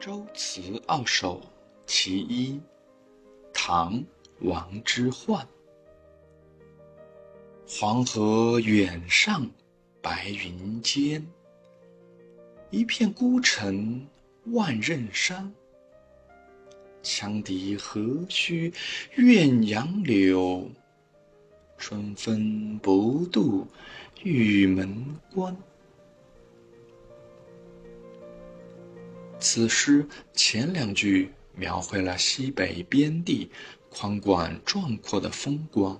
周词二首其一，唐·王之涣。黄河远上白云间，一片孤城万仞山。羌笛何须怨杨柳，春风不度玉门关。此诗前两句描绘了西北边地宽广壮阔的风光，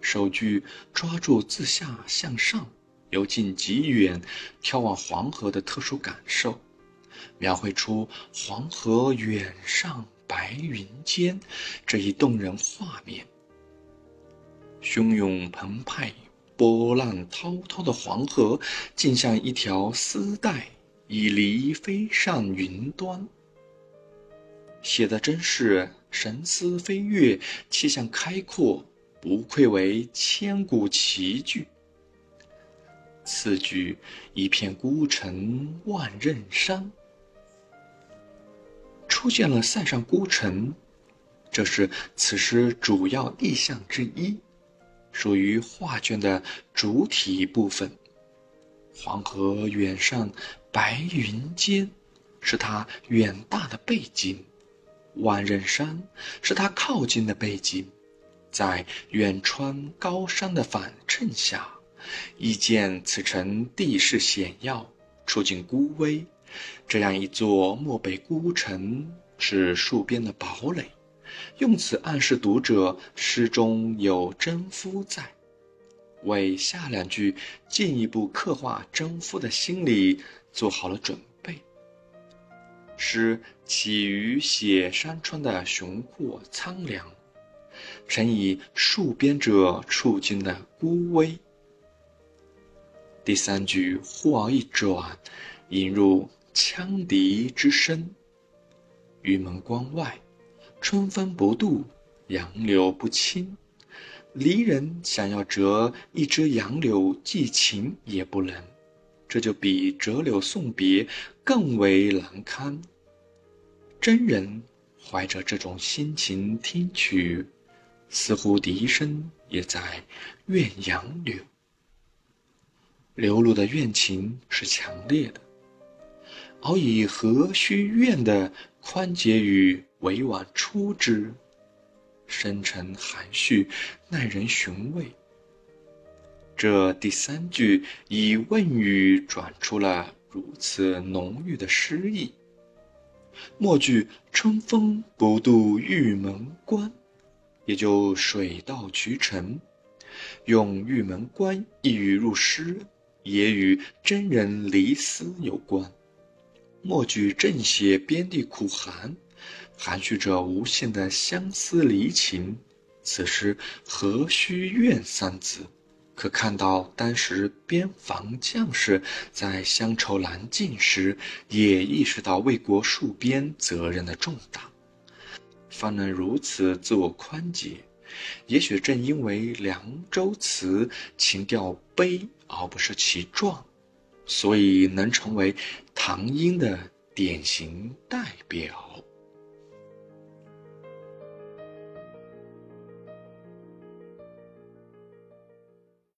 首句抓住自下向上、由近及远眺望黄河的特殊感受，描绘出黄河远上白云间这一动人画面。汹涌澎湃、波浪滔滔的黄河，竟像一条丝带。已离飞上云端，写的真是神思飞跃，气象开阔，不愧为千古奇句。次句“一片孤城万仞山”，出现了塞上孤城，这是此诗主要意象之一，属于画卷的主体部分。黄河远上白云间，是他远大的背景；万仞山是他靠近的背景。在远川高山的反衬下，亦见此城地势险要，处境孤危。这样一座漠北孤城，是戍边的堡垒，用此暗示读者诗中有征夫在。为下两句进一步刻画征夫的心理做好了准备。诗起于写山川的雄阔苍凉，成以戍边者处境的孤危。第三句忽而一转，引入羌笛之声。玉门关外，春风不度，杨柳不青。离人想要折一枝杨柳寄情也不能，这就比折柳送别更为难堪。真人怀着这种心情听曲，似乎笛声也在怨杨柳。流露的怨情是强烈的，而以何须怨的宽解语委婉出之。深沉含蓄，耐人寻味。这第三句以问语转出了如此浓郁的诗意。末句“春风不度玉门关”，也就水到渠成。用“玉门关”一语入诗，也与真人离思有关。末句正写边地苦寒。含蓄着无限的相思离情，此时何须怨三字？可看到当时边防将士在乡愁难尽时，也意识到为国戍边责任的重大，方能如此自我宽解。也许正因为《凉州词》情调悲而不是其壮，所以能成为唐英的典型代表。